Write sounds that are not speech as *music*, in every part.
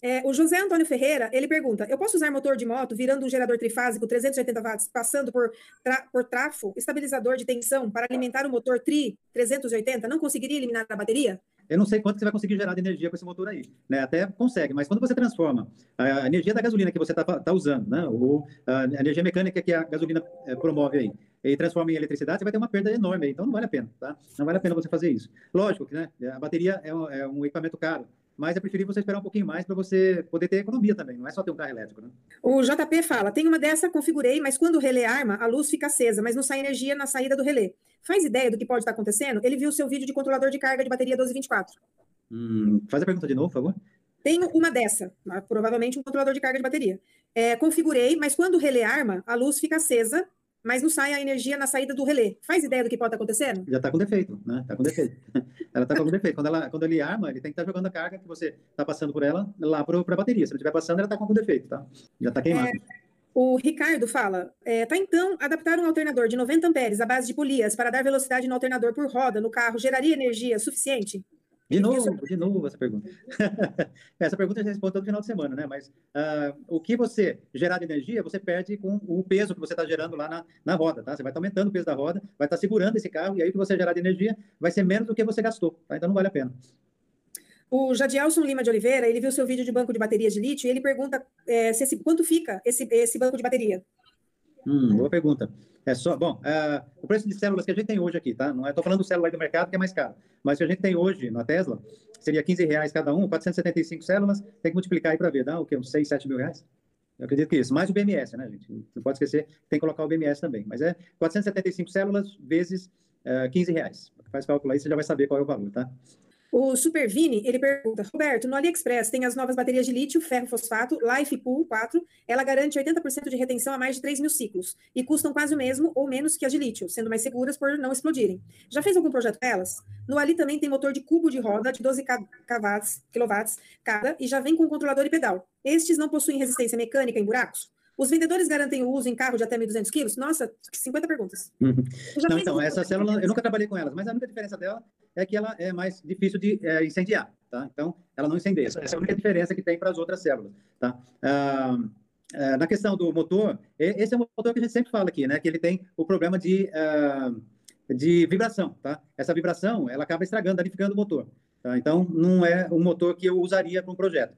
É, o José Antônio Ferreira, ele pergunta, eu posso usar motor de moto virando um gerador trifásico 380 watts, passando por, tra por trafo, estabilizador de tensão para alimentar o motor tri 380? Não conseguiria eliminar a bateria? Eu não sei quanto você vai conseguir gerar de energia com esse motor aí, né? Até consegue, mas quando você transforma a energia da gasolina que você está tá usando, né? Ou a energia mecânica que a gasolina é, promove aí, e transforma em eletricidade, você vai ter uma perda enorme aí. Então não vale a pena, tá? Não vale a pena você fazer isso. Lógico que, né? A bateria é um, é um equipamento caro mas é preferível você esperar um pouquinho mais para você poder ter economia também, não é só ter um carro elétrico, né? O JP fala, tem uma dessa, configurei, mas quando o relé arma, a luz fica acesa, mas não sai energia na saída do relé. Faz ideia do que pode estar acontecendo? Ele viu o seu vídeo de controlador de carga de bateria 1224. Hum, faz a pergunta de novo, por favor. Tenho uma dessa, provavelmente um controlador de carga de bateria. É, configurei, mas quando o relé arma, a luz fica acesa, mas não sai a energia na saída do relé. Faz ideia do que pode estar acontecendo? Já está com defeito, né? Está com defeito. *laughs* ela está com defeito. Quando, ela, quando ele arma, ele tem que estar tá jogando a carga que você está passando por ela lá para a bateria. Se não estiver passando, ela está com algum defeito, tá? Já está queimado. É, o Ricardo fala, é, tá então, adaptar um alternador de 90 amperes à base de polias para dar velocidade no alternador por roda no carro geraria energia suficiente? De novo, de novo essa pergunta. *laughs* essa pergunta gente responde todo final de semana, né? Mas uh, o que você gerar de energia, você perde com o peso que você está gerando lá na, na roda, tá? Você vai estar tá aumentando o peso da roda, vai estar tá segurando esse carro, e aí o que você gerar de energia vai ser menos do que você gastou, tá? Então não vale a pena. O Jadielson Lima de Oliveira, ele viu seu vídeo de banco de baterias de lítio e ele pergunta é, se esse, quanto fica esse, esse banco de bateria. Hum, boa pergunta. É só, bom, uh, o preço de células que a gente tem hoje aqui, tá? Não é, tô falando do célula do mercado que é mais caro, mas que a gente tem hoje na Tesla seria 15 reais cada um, 475 células, tem que multiplicar aí para ver, dá o quê? Uns 6, 7 mil reais? Eu acredito que isso. Mais o BMS, né, gente? Não pode esquecer, tem que colocar o BMS também. Mas é 475 células vezes uh, eh, 15 reais. Faz cálculo aí, você já vai saber qual é o valor, tá? O Supervini, ele pergunta, Roberto, no AliExpress tem as novas baterias de lítio, ferro fosfato, Life Pool 4, ela garante 80% de retenção a mais de 3 mil ciclos, e custam quase o mesmo ou menos que as de lítio, sendo mais seguras por não explodirem. Já fez algum projeto delas? No Ali também tem motor de cubo de roda de 12 kW cada, e já vem com controlador e pedal. Estes não possuem resistência mecânica em buracos? Os vendedores garantem o uso em carro de até 1.200 quilos? Nossa, 50 perguntas. Uhum. Não, então, essa célula, eu nunca trabalhei com elas, mas a única diferença dela é que ela é mais difícil de é, incendiar, tá? Então, ela não incendeia. Essa é a única diferença que tem para as outras células, tá? Ah, ah, na questão do motor, esse é um motor que a gente sempre fala aqui, né? Que ele tem o problema de, ah, de vibração, tá? Essa vibração, ela acaba estragando, danificando o motor. Tá? Então, não é um motor que eu usaria para um projeto.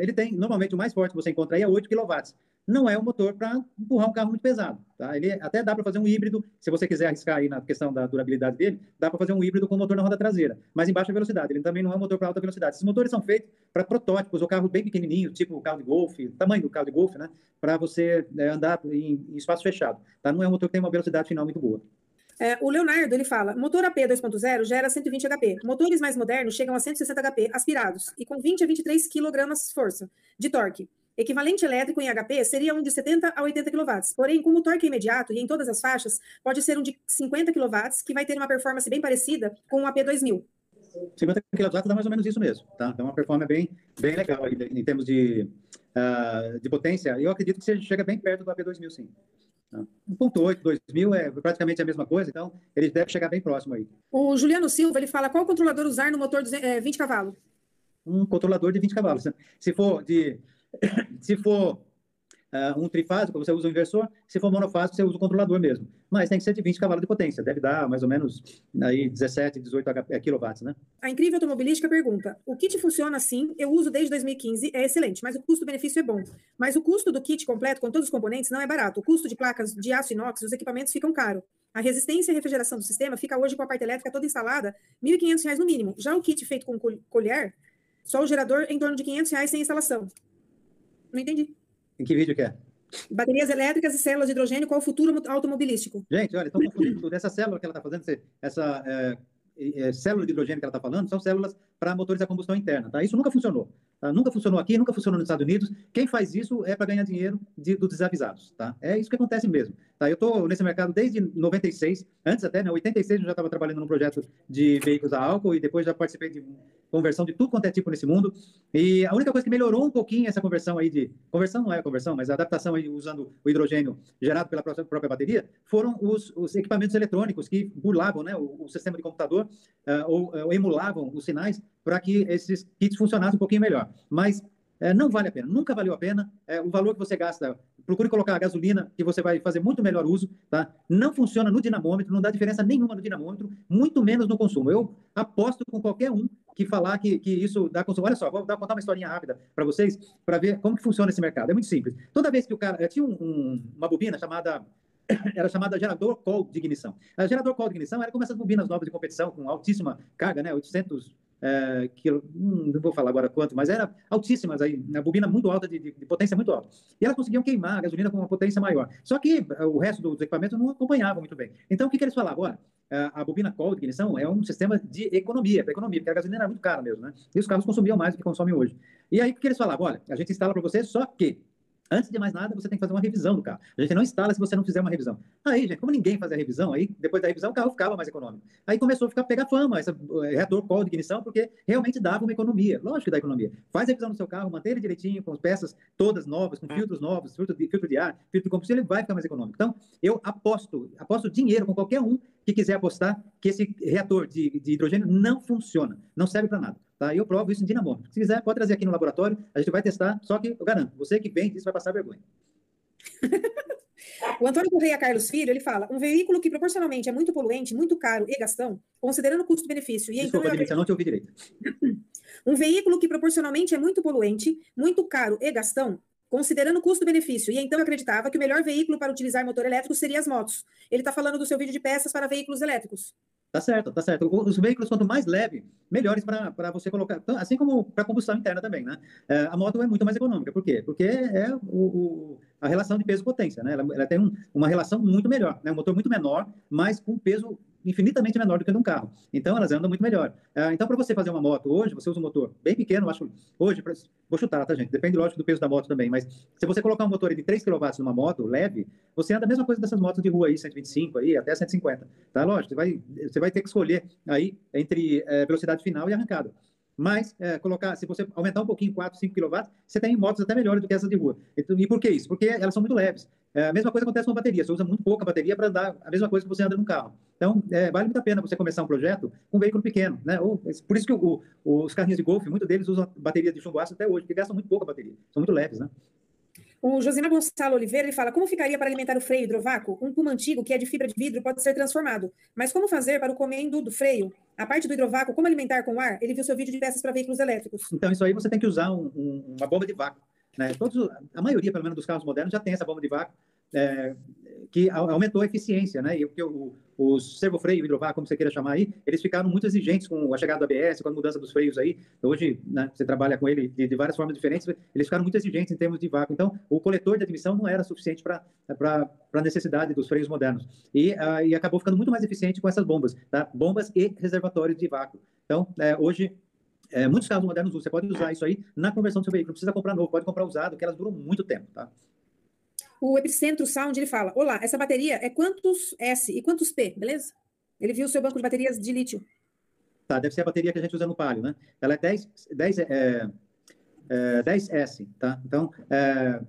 ele tem, normalmente, o mais forte que você encontra aí é 8 kW não é um motor para empurrar um carro muito pesado. Tá? Ele até dá para fazer um híbrido, se você quiser arriscar aí na questão da durabilidade dele, dá para fazer um híbrido com motor na roda traseira, mas em baixa velocidade. Ele também não é um motor para alta velocidade. Esses motores são feitos para protótipos ou carros bem pequenininhos, tipo o carro de golfe, tamanho do carro de golfe, né? Para você é, andar em, em, espaço fechado. Tá? Não é um motor que tem uma velocidade final muito boa. É, o Leonardo ele fala: motor AP 2.0 gera 120 HP. Motores mais modernos chegam a 160 HP aspirados e com 20 a 23 kg força de torque. Equivalente elétrico em HP seria um de 70 a 80 kW. Porém, como o torque é imediato e em todas as faixas, pode ser um de 50 kW, que vai ter uma performance bem parecida com o AP2000. 50 kW dá mais ou menos isso mesmo, tá? Então, uma performance bem, bem legal em termos de, uh, de potência. Eu acredito que você chega bem perto do AP2000, sim. 1.8, tá? 2000 é praticamente a mesma coisa, então ele deve chegar bem próximo aí. O Juliano Silva, ele fala qual controlador usar no motor de 20 cavalos? Um controlador de 20 cavalos. Se for de se for uh, um trifásico, você usa o inversor. Se for monofásico, você usa o controlador mesmo. Mas tem que ser de 20 cavalos de potência. Deve dar mais ou menos aí 17, 18 kW, né? A Incrível Automobilística pergunta: o kit funciona assim, eu uso desde 2015, é excelente, mas o custo-benefício é bom. Mas o custo do kit completo, com todos os componentes, não é barato. O custo de placas de aço inox, os equipamentos ficam caros. A resistência e refrigeração do sistema fica hoje com a parte elétrica toda instalada, R$ 1.500 no mínimo. Já o kit feito com colher, só o gerador em torno de 500 reais sem instalação. Não entendi. Em que vídeo que é? Baterias elétricas e células de hidrogênio, qual o futuro automobilístico? Gente, olha, estão confundindo tudo. Essa célula que ela está fazendo, essa é, é, célula de hidrogênio que ela está falando, são células para motores a combustão interna. Tá? Isso nunca funcionou. Tá? Nunca funcionou aqui, nunca funcionou nos Estados Unidos. Quem faz isso é para ganhar dinheiro de, dos desavisados. Tá? É isso que acontece mesmo. Tá? Eu estou nesse mercado desde 96, antes até, né, 86 eu já estava trabalhando num projeto de veículos a álcool e depois já participei de conversão de tudo quanto é tipo nesse mundo. E a única coisa que melhorou um pouquinho essa conversão aí de conversão não é conversão, mas a adaptação aí usando o hidrogênio gerado pela própria bateria foram os, os equipamentos eletrônicos que burlavam, né, o, o sistema de computador uh, ou, ou emulavam os sinais para que esses kits funcionassem um pouquinho melhor. Mas é, não vale a pena, nunca valeu a pena. É, o valor que você gasta, procure colocar a gasolina, que você vai fazer muito melhor uso, tá? Não funciona no dinamômetro, não dá diferença nenhuma no dinamômetro, muito menos no consumo. Eu aposto com qualquer um que falar que, que isso dá consumo. Olha só, vou dar, contar uma historinha rápida para vocês, para ver como que funciona esse mercado. É muito simples. Toda vez que o cara. Tinha um, um, uma bobina chamada *coughs* era chamada gerador call de ignição. A gerador call de ignição era como essas bobinas novas de competição com altíssima carga, né, 800 é, quilo, hum, não vou falar agora quanto, mas era altíssimas aí, a bobina muito alta, de, de, de, potência muito alta. E elas conseguiam queimar a gasolina com uma potência maior. Só que eh, o resto dos equipamentos não acompanhava muito bem. Então, o que, que eles falavam? Olha, a bobina call de ignição é um sistema de economia, para economia, porque a gasolina era muito cara mesmo, né? E os carros consumiam mais do que consomem hoje. E aí, o que eles falavam? Olha, a gente instala para você, só que Antes de mais nada, você tem que fazer uma revisão do carro. A gente não instala se você não fizer uma revisão. Aí, gente, como ninguém fazia a revisão, aí depois da revisão o carro ficava mais econômico. Aí começou a ficar pegar fama, esse eh, reator call de ignição, porque realmente dava uma economia. Lógico que dá economia. Faz a revisão do seu carro, mantém ele direitinho, com as peças todas novas, com filtros novos, filtro de, filtro de ar, filtro de combustível, ele vai ficar mais econômico. Então, eu aposto, aposto dinheiro com qualquer um que quiser apostar que esse reator de, de hidrogênio não funciona, não serve para nada. Tá? E eu provo isso em dinamômetro. Se quiser, pode trazer aqui no laboratório, a gente vai testar, só que eu garanto, você que vende isso vai passar vergonha. *laughs* o Antônio Correia Carlos Filho, ele fala, um veículo que proporcionalmente é muito poluente, muito caro e gastão, considerando custo-benefício... E Desculpa, então, eu... eu não te ouvi direito. *clears throat* um veículo que proporcionalmente é muito poluente, muito caro e gastão, considerando custo-benefício. E então eu acreditava que o melhor veículo para utilizar motor elétrico seria as motos. Ele está falando do seu vídeo de peças para veículos elétricos. Tá certo, tá certo. Os veículos, quanto mais leve, melhores para você colocar, assim como para combustão interna também, né? É, a moto é muito mais econômica. Por quê? Porque é o, o a relação de peso-potência, né? Ela, ela tem um, uma relação muito melhor, né? Um motor muito menor, mas com peso infinitamente menor do que de um carro. Então, elas andam muito melhor. Uh, então, para você fazer uma moto hoje, você usa um motor bem pequeno, acho, hoje, vou chutar, tá, gente? Depende, lógico, do peso da moto também, mas se você colocar um motor de 3 kW numa moto leve, você anda a mesma coisa dessas motos de rua aí, 125 aí, até 150, tá? Lógico, você vai, você vai ter que escolher aí entre é, velocidade final e arrancada. Mas, é, colocar, se você aumentar um pouquinho, 4, 5 kW, você tem motos até melhores do que essas de rua. E, por que isso? Porque elas são muito leves. É, a mesma coisa acontece com a bateria. Você usa muito pouca bateria para andar a mesma coisa que você anda no carro. Então, é, vale muito a pena você começar um projeto com um veículo pequeno. Né? Ou, por isso que o, o, os carrinhos de golfe, muitos deles usam bateria de chumbo ácido até hoje, porque gastam muito pouca bateria. São muito leves, né? O Josina Gonçalo Oliveira ele fala: como ficaria para alimentar o freio hidrovácuo? Um puma antigo que é de fibra de vidro pode ser transformado. Mas como fazer para o comendo do freio? A parte do hidrovácuo, como alimentar com ar? Ele viu seu vídeo de peças para veículos elétricos. Então, isso aí você tem que usar um, um, uma bomba de vácuo. Né? Todos, a maioria, pelo menos, dos carros modernos já tem essa bomba de vácuo. É, que aumentou a eficiência, né? E o, os servofreio, hidrovácuo, como você queira chamar aí, eles ficaram muito exigentes com a chegada do ABS, com a mudança dos freios aí. Hoje, né, você trabalha com ele de, de, várias formas diferentes, eles ficaram muito exigentes em termos de vácuo. Então, o coletor de admissão não era suficiente para a necessidade dos freios modernos. E, uh, e acabou ficando muito mais eficiente com essas bombas, tá? Bombas e reservatórios de vácuo. Então, é, hoje, é, muitos carros modernos você pode usar isso aí na conversão do seu veículo. Não precisa comprar novo, pode comprar usado, que elas duram muito tempo, tá? o Epicentro Sound, ele fala, olá, essa bateria é quantos S e quantos P, beleza? Ele viu o seu banco de baterias de lítio. Tá, deve ser a bateria que a gente usa no Palio, né? Ela é 10, 10, é, é, 10S, tá? Então, é,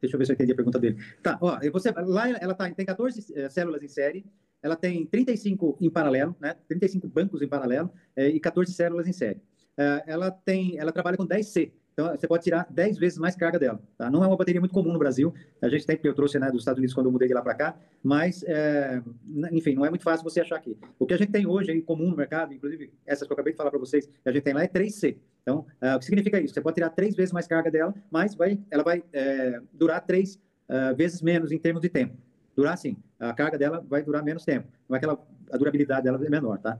deixa eu ver se eu entendi a pergunta dele. Tá, ó, você, lá ela tá, tem 14 é, células em série, ela tem 35 em paralelo, né? 35 bancos em paralelo é, e 14 células em série. É, ela tem, ela trabalha com 10C, então, você pode tirar 10 vezes mais carga dela. Tá? Não é uma bateria muito comum no Brasil. A gente tem, eu trouxe né, dos Estados Unidos quando eu mudei de lá para cá, mas, é, enfim, não é muito fácil você achar aqui. O que a gente tem hoje em comum no mercado, inclusive essas que eu acabei de falar para vocês, que a gente tem lá é 3C. Então, o que significa isso? Você pode tirar três vezes mais carga dela, mas vai, ela vai durar três vezes menos em termos de tempo. Durar sim. A carga dela vai durar menos tempo. Não é que ela, a durabilidade dela é menor, tá?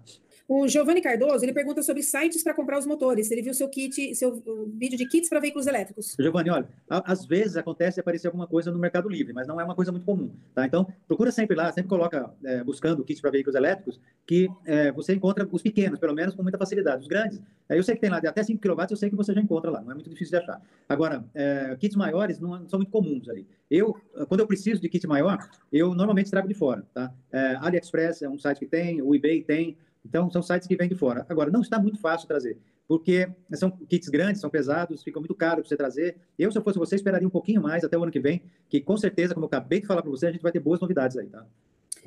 O Giovanni Cardoso, ele pergunta sobre sites para comprar os motores. Ele viu seu kit, seu vídeo de kits para veículos elétricos. Giovanni, olha, às vezes acontece aparecer alguma coisa no Mercado Livre, mas não é uma coisa muito comum, tá? Então, procura sempre lá, sempre coloca, é, buscando kits para veículos elétricos, que é, você encontra os pequenos, pelo menos com muita facilidade. Os grandes, é, eu sei que tem lá de até 5 kW, eu sei que você já encontra lá, não é muito difícil de achar. Agora, é, kits maiores não são muito comuns ali. Eu, quando eu preciso de kit maior, eu normalmente trago de fora, tá? É, AliExpress é um site que tem, o eBay tem, então, são sites que vêm de fora. Agora, não está muito fácil trazer, porque são kits grandes, são pesados, fica muito caro para você trazer. Eu, se eu fosse você, esperaria um pouquinho mais até o ano que vem, que com certeza, como eu acabei de falar para você, a gente vai ter boas novidades aí, tá?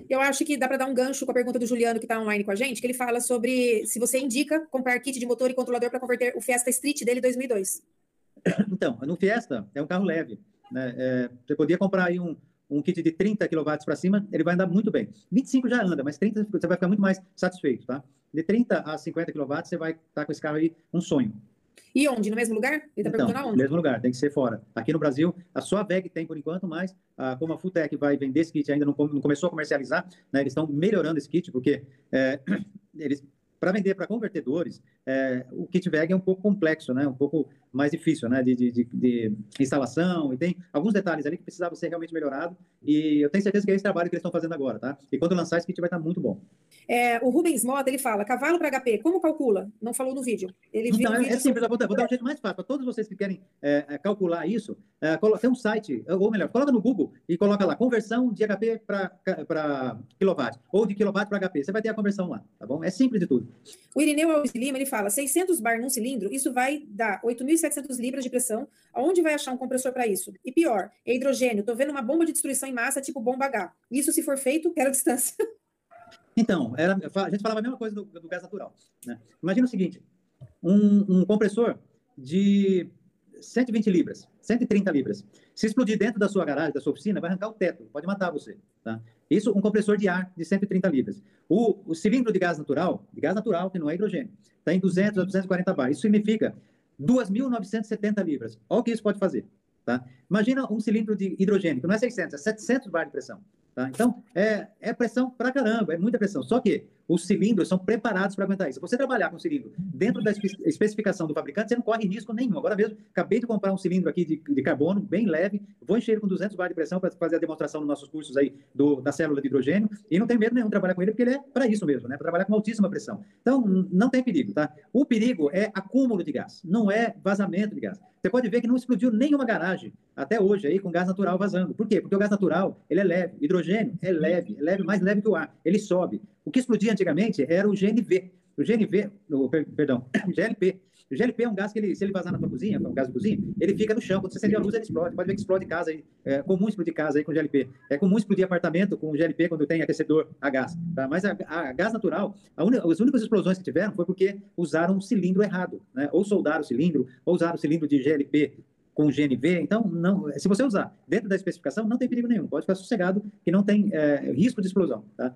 Eu acho que dá para dar um gancho com a pergunta do Juliano, que está online com a gente, que ele fala sobre se você indica comprar kit de motor e controlador para converter o Fiesta Street dele 2002. Então, no Fiesta é um carro leve. Né? É, você podia comprar aí um, um kit de 30 kW para cima, ele vai andar muito bem. 25 já anda, mas 30 você vai ficar muito mais satisfeito, tá? De 30 a 50 kW você vai estar tá com esse carro aí um sonho. E onde? No mesmo lugar? Ele está então, perguntando aonde? No mesmo lugar, tem que ser fora. Aqui no Brasil, a sua VEG tem por enquanto, mas ah, como a Futec vai vender esse kit, ainda não, não começou a comercializar, né, eles estão melhorando esse kit, porque é, *clears throat* eles para vender para convertedores, é, o kit VEG é um pouco complexo, né? Um pouco mais difícil, né? De, de, de, de, instalação e tem alguns detalhes ali que precisavam ser realmente melhorado e eu tenho certeza que é esse trabalho que eles estão fazendo agora, tá? E quando lançar esse kit vai estar muito bom. É, o Rubens Mota, ele fala, cavalo para HP, como calcula? Não falou no vídeo. Ele então, é, vídeo é simples, vou dar, vou dar um jeito mais fácil. Para todos vocês que querem é, é calcular isso, é, tem um site, ou melhor, coloca no Google e coloca lá, conversão de HP para quilowatt, ou de quilowatt para HP. Você vai ter a conversão lá, tá bom? É simples de tudo. O Irineu Alves Lima, ele fala, 600 bar num cilindro, isso vai dar 8.700 libras de pressão. Aonde vai achar um compressor para isso? E pior, é hidrogênio. Estou vendo uma bomba de destruição em massa, tipo bomba H. Isso, se for feito, quero *laughs* distância. Então, era, a gente falava a mesma coisa do, do gás natural. Né? Imagina o seguinte: um, um, compressor de 120 libras, 130 libras. Se explodir dentro da sua garagem, da sua oficina, vai arrancar o teto, pode matar você. Tá? Isso um compressor de ar de 130 libras. O, o cilindro de gás natural, de gás natural, que não é hidrogênio, está em 200 a 240 bar. Isso significa 2.970 libras. Olha o que isso pode fazer. Tá? Imagina um cilindro de hidrogênio, que não é 600, é 700 bar de pressão. Tá? Então, é, é pressão pra caramba, é muita pressão. Só que os cilindros são preparados para aguentar isso. Se você trabalhar com cilindro dentro da especificação do fabricante, você não corre risco nenhum. Agora mesmo, acabei de comprar um cilindro aqui de, de carbono, bem leve, vou encher ele com 200 bar de pressão para fazer a demonstração nos nossos cursos aí do, da célula de hidrogênio, e não tem medo nenhum de trabalhar com ele, porque ele é para isso mesmo, né? para trabalhar com altíssima pressão. Então, não tem perigo. Tá? O perigo é acúmulo de gás, não é vazamento de gás. Você pode ver que não explodiu nenhuma garagem até hoje aí com gás natural vazando. Por quê? Porque o gás natural ele é leve, hidrogênio é leve, é leve, mais leve que o ar, ele sobe. O que explodia antigamente era o GNV. O GNV, o, perdão, *coughs* o GLP. O GLP é um gás que, ele, se ele vazar na sua cozinha, é um gás de cozinha, ele fica no chão. Quando você acende a luz, ele explode. Pode ver que explode casa aí. É comum explodir casa aí com GLP. É comum explodir apartamento com GLP quando tem aquecedor a gás. Tá? Mas a, a, gás natural, a un... as únicas explosões que tiveram foi porque usaram um cilindro errado. Né? Ou soldaram o cilindro, ou usaram o cilindro de GLP com GNV. Então, não, se você usar dentro da especificação, não tem perigo nenhum. Pode ficar sossegado que não tem é, risco de explosão. Tá?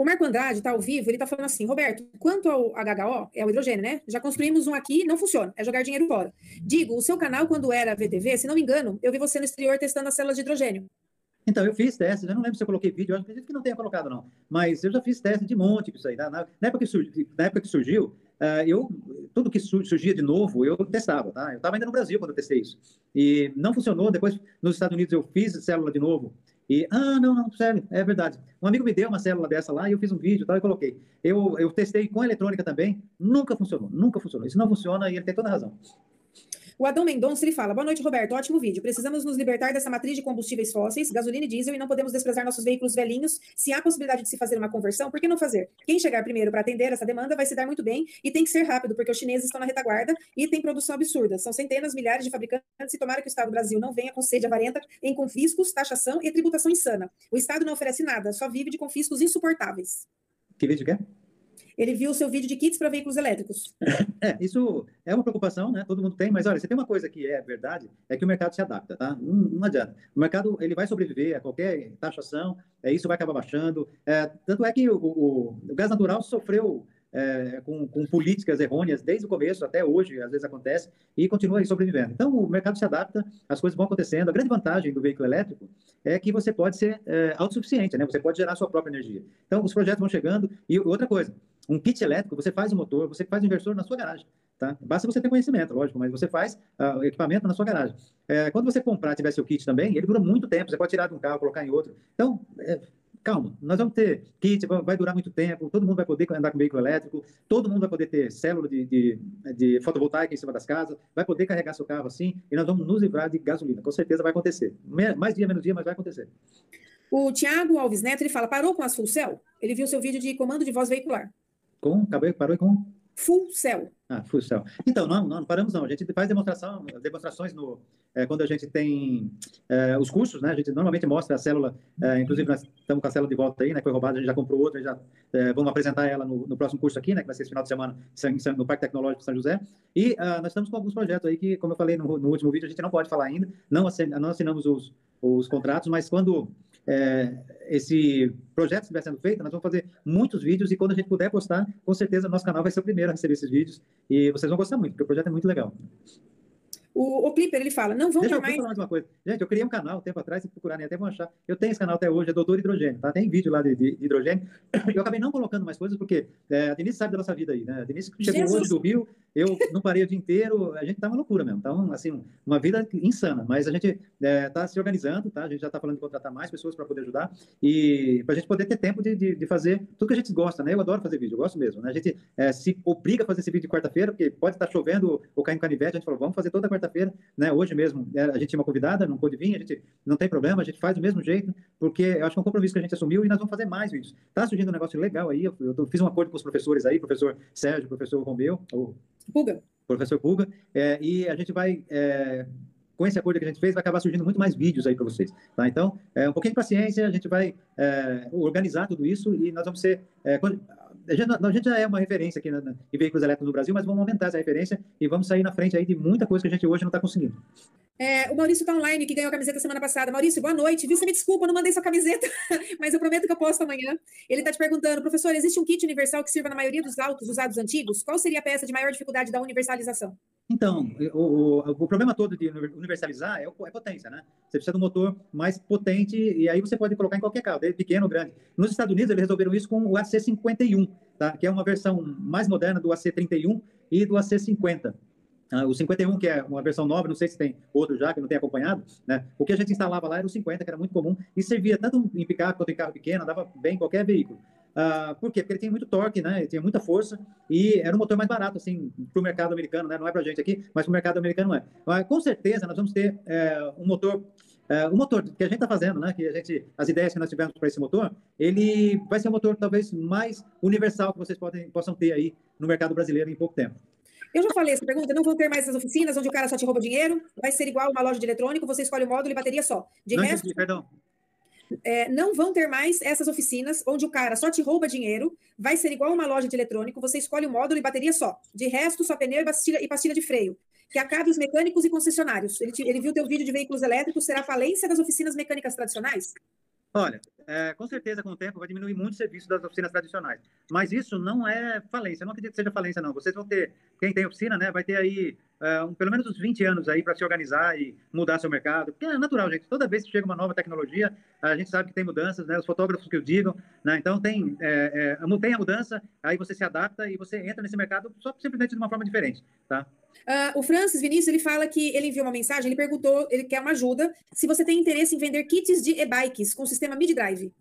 O Marco Andrade está ao vivo, ele está falando assim, Roberto, quanto ao HHO, é o hidrogênio, né? Já construímos um aqui, não funciona, é jogar dinheiro fora. Digo, o seu canal, quando era VTV, se não me engano, eu vi você no exterior testando as células de hidrogênio. Então, eu fiz testes, eu não lembro se eu coloquei vídeo, eu acredito que não tenha colocado, não. Mas eu já fiz testes de monte isso aí. Na, na, época, que surgiu, na época que surgiu, uh, eu, tudo que surgia de novo, eu testava, tá? Eu estava ainda no Brasil quando eu testei isso. E não funcionou, depois nos Estados Unidos eu fiz célula de novo, e, ah, não, não, sério, é verdade. Um amigo me deu uma célula dessa lá e eu fiz um vídeo tal, e coloquei. Eu, eu testei com eletrônica também, nunca funcionou, nunca funcionou. Isso não funciona e ele tem toda a razão. O Adão Mendonça ele fala: Boa noite, Roberto. Ótimo vídeo. Precisamos nos libertar dessa matriz de combustíveis fósseis, gasolina e diesel, e não podemos desprezar nossos veículos velhinhos. Se há possibilidade de se fazer uma conversão, por que não fazer? Quem chegar primeiro para atender essa demanda vai se dar muito bem e tem que ser rápido, porque os chineses estão na retaguarda e tem produção absurda. São centenas, milhares de fabricantes e tomara que o Estado do Brasil não venha com sede avarenta em confiscos, taxação e tributação insana. O Estado não oferece nada, só vive de confiscos insuportáveis. Que vídeo que é? Ele viu o seu vídeo de kits para veículos elétricos. *laughs* É, isso é uma preocupação, né? Todo mundo tem, mas olha, você tem uma coisa que é verdade, é que o mercado se adapta, tá? Não, não adianta. O mercado ele vai sobreviver a qualquer taxação, é, isso vai acabar baixando. É, tanto é que o, o, o gás natural sofreu é, com, com, políticas errôneas desde o começo até hoje, às vezes acontece, e continua sobrevivendo. Então, o mercado se adapta, as coisas vão acontecendo. A grande vantagem do veículo elétrico é que você pode ser é, autossuficiente, né? Você pode gerar sua própria energia. Então, os projetos vão chegando. E outra coisa, um kit elétrico, você faz o motor, você faz o inversor na sua garagem. Tá? Basta você ter conhecimento, lógico, mas você faz uh, o equipamento na sua garagem. É, quando você comprar, tiver seu kit também, ele dura muito tempo. Você pode tirar de um carro, colocar em outro. Então, é, calma, nós vamos ter kit, vai durar muito tempo, todo mundo vai poder andar com veículo elétrico, todo mundo vai poder ter célula de, de, de, fotovoltaica em cima das casas, vai poder carregar seu carro assim, e nós vamos nos livrar de gasolina. Com certeza vai acontecer. Mais dia, menos dia, mas vai acontecer. O Tiago Alves Neto, ele fala, parou com full cell? Ele viu seu vídeo de comando de voz veicular. Com? Acabei, parou com? Full Cell. Ah, Full Cell. Então, não, não, não paramos não. A gente faz demonstração, demonstrações no, é, quando a gente tem é, os cursos, né? A gente normalmente mostra a célula, é, inclusive nós estamos com a célula de volta aí, né? Foi roubada, a gente já comprou outra, já vamos apresentar ela no, no, próximo curso aqui, né? Que vai ser esse final de semana no Parque Tecnológico São José. E uh, nós estamos com alguns projetos aí que, como eu falei no, no, último vídeo, a gente não pode falar ainda, não, assin, não assinamos os, os contratos, mas quando é, esse projeto estiver sendo feito, nós vamos fazer muitos vídeos e quando a gente puder postar, com certeza nosso canal vai ser o primeiro a receber esses vídeos e vocês vão gostar muito, porque o projeto é muito legal. O, o Clipper, ele fala, não vão Deixa mais... falar mais uma coisa. Gente, eu criei um canal um tempo atrás, se procurarem até vão achar. Eu tenho esse canal até hoje, é Doutor Hidrogênio, tá? Tem vídeo lá de, de, de hidrogênio. Eu acabei não colocando mais coisas, porque é, a Denise sabe da nossa vida aí, né? A Denise chegou Jesus. hoje do Rio, eu não parei o dia inteiro, a gente tá uma loucura mesmo. Então, assim, uma vida insana. Mas a gente é, tá se organizando, tá? A gente já tá falando de contratar mais pessoas para poder ajudar e para a gente poder ter tempo de, de, de, fazer tudo que a gente gosta, né? Eu adoro fazer vídeo, eu gosto mesmo, né? A gente é, se obriga a fazer esse vídeo de quarta-feira, porque pode estar chovendo ou caindo canivete, a gente falou, vamos fazer toda quarta-feira, né? Hoje mesmo, é, a gente tinha uma convidada, não pôde vir, a gente não tem problema, a gente faz do mesmo jeito, porque eu acho que é um compromisso que a gente assumiu e nós vamos fazer mais vídeos. Tá surgindo um negócio legal aí, eu, eu fiz um acordo com os professores aí, professor Sérgio, professor Romeu, o Puga. professor Puga, é, e a gente vai é, com esse acordo que a gente fez, vai acabar surgindo muito mais vídeos aí para vocês. Tá? Então, é, um pouquinho de paciência, a gente vai é, organizar tudo isso e nós vamos ser. É, a, gente, a gente já é uma referência aqui na, na, em veículos elétricos no Brasil, mas vamos aumentar essa referência e vamos sair na frente aí de muita coisa que a gente hoje não está conseguindo. É, o Maurício está online, que ganhou a camiseta semana passada. Maurício, boa noite. Viu? Você me desculpa, não mandei sua camiseta, *laughs* mas eu prometo que eu posto amanhã. Ele está te perguntando, professor, existe um kit universal que sirva na maioria dos autos usados antigos? Qual seria a peça de maior dificuldade da universalização? Então, o, o, o, problema todo de universalizar é, é potência, né? Você precisa de um motor mais potente e aí você pode colocar em qualquer carro, pequeno ou grande. Nos Estados Unidos, eles resolveram isso com o AC51, tá? que é uma versão mais moderna do AC31 e do AC50. Uh, o 51, que é uma versão nova, não sei se tem outro já, que não tem acompanhado, né? O que a gente instalava lá era o 50, que era muito comum, e servia tanto em picape quanto em carro pequeno, andava bem em qualquer veículo. Uh, por quê? Porque ele tem muito torque, né? Ele tinha muita força e era um motor mais barato, assim, para o mercado americano, né? Não é para gente aqui, mas para o mercado americano é. Mas, com certeza, nós vamos ter é, um motor o motor que a gente está fazendo, né, que a gente, as ideias que nós tivemos para esse motor, ele vai ser um motor talvez mais universal que vocês podem, possam ter aí no mercado brasileiro em pouco tempo. Eu já falei essa pergunta, não vão ter mais essas oficinas onde o cara só te rouba dinheiro, vai ser igual uma loja de eletrônico, você escolhe o módulo e bateria só. De não resto, perdão é, não vão ter mais essas oficinas onde o cara só te rouba dinheiro, vai ser igual uma loja de eletrônico, você escolhe o módulo e bateria só. De resto, só pneu e pastilha, e pastilha de freio. Que acabe os mecânicos e concessionários. Ele, te, ele viu teu vídeo de veículos elétricos, será falência das oficinas mecânicas tradicionais? Olha, é, com certeza, com o tempo, vai diminuir muito o serviço das oficinas tradicionais. Mas isso não é falência. Eu não acredito que seja falência, não. Vocês vão ter, quem tem oficina, né, vai ter aí um, pelo menos uns 20 anos aí para se organizar e mudar seu mercado. Porque é natural, gente. Toda vez que chega uma nova tecnologia, a gente sabe que tem mudanças, né? Os fotógrafos que o digam, né? Então tem, é, é, tem a mudança, aí você se adapta e você entra nesse mercado só simplesmente de uma forma diferente, tá? Uh, o Francis Vinícius, ele fala que ele enviou uma mensagem, ele perguntou, ele quer uma ajuda, se você tem interesse em vender kits de e-bikes com sistema mid-drive.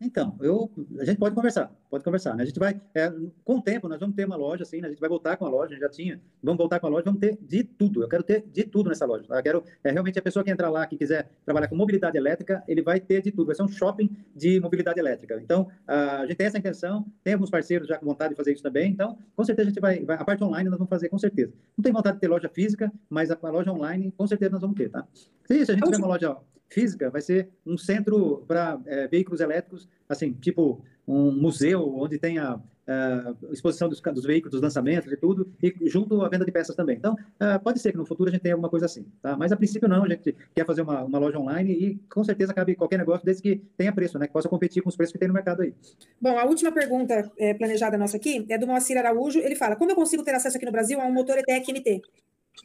Então, eu, a gente pode conversar, pode conversar, né? A gente vai, é, com o tempo, nós vamos ter uma loja, assim, né? A gente vai voltar com a loja, a gente já tinha, vamos voltar com a loja, vamos ter de tudo. Eu quero ter de tudo nessa loja. Tá? Eu quero, é, realmente, a pessoa que entrar lá, que quiser trabalhar com mobilidade elétrica, ele vai ter de tudo. Vai ser um shopping de mobilidade elétrica. Então, a gente tem essa intenção, tem alguns parceiros já com vontade de fazer isso também. Então, com certeza, a gente vai, vai a parte online nós vamos fazer, com certeza. Não tem vontade de ter loja física, mas a, a loja online, com certeza, nós vamos ter, tá? Se a gente tiver uma loja, física vai ser um centro para é, veículos elétricos, assim, tipo um museu onde tem a, a exposição dos, dos, veículos, dos lançamentos e tudo, e junto à venda de peças também. Então, uh, pode ser que no futuro a gente tenha alguma coisa assim, tá? Mas a princípio não, a gente quer fazer uma, uma loja online e com certeza cabe qualquer negócio desde que tenha preço, né? Que possa competir com os preços que tem no mercado aí. Bom, a última pergunta é, planejada nossa aqui é do Moacir Araújo. Ele fala: como eu consigo ter acesso aqui no Brasil a um motor ETEC NT?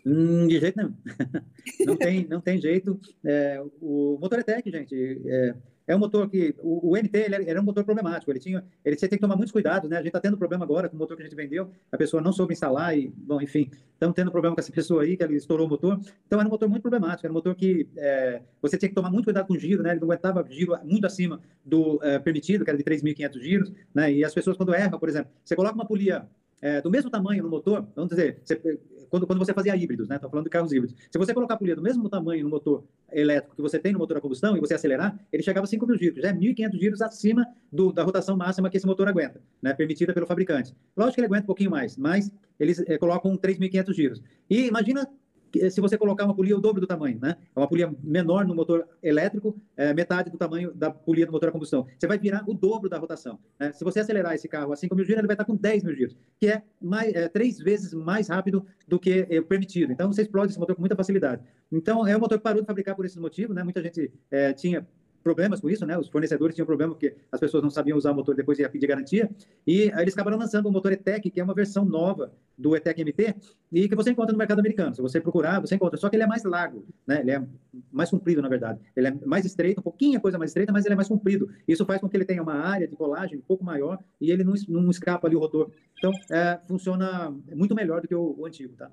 Hum, de jeito nenhum. *laughs* não, tem, não tem jeito. É, o motor ETEC, gente, é, é um motor que. O, o NT ele era um motor problemático. Ele tinha. Ele, tem que tomar muitos cuidados, né? A gente está tendo problema agora com o motor que a gente vendeu. A pessoa não soube instalar e, bom, enfim, estamos tendo problema com essa pessoa aí, que ele estourou o motor. Então era um motor muito problemático. Era um motor que é, você tinha que tomar muito cuidado com o giro, né? Ele não aguentava giro muito acima do é, permitido, que era de 3.500 giros, né? E as pessoas, quando erram, por exemplo, você coloca uma polia é, do mesmo tamanho no motor, vamos dizer, você, quando, quando você fazia híbridos, né? Estou falando de carros híbridos. Se você colocar a polia do mesmo tamanho no motor elétrico que você tem no motor a combustão e você acelerar, ele chegava a 5 mil giros, é 1.500 giros acima do, da rotação máxima que esse motor aguenta, né? Permitida pelo fabricante. Lógico que ele aguenta um pouquinho mais, mas eles é, colocam 3.500 giros. E imagina se você colocar uma polia o dobro do tamanho, né? É uma polia menor no motor elétrico, é, metade do tamanho da polia do motor a combustão. Você vai virar o dobro da rotação. Né? Se você acelerar esse carro a 5 mil giros, ele vai estar com 10 mil giros, que é, mais, é três vezes mais rápido do que é permitido. Então, você explode esse motor com muita facilidade. Então, é um motor que parou de fabricar por esses motivos, né? Muita gente é, tinha problemas com isso, né? Os fornecedores tinham problema porque as pessoas não sabiam usar o motor depois ia pedir garantia. E aí eles acabaram lançando o motor ETEC, que é uma versão nova do ETEC MT e que você encontra no mercado americano. Se você procurar, você encontra. Só que ele é mais largo, né? Ele é mais comprido, na verdade. Ele é mais estreito, um pouquinho a coisa mais estreita, mas ele é mais comprido. Isso faz com que ele tenha uma área de colagem um pouco maior e ele não, não escapa ali o rotor. Então, é, funciona muito melhor do que o, o antigo, tá?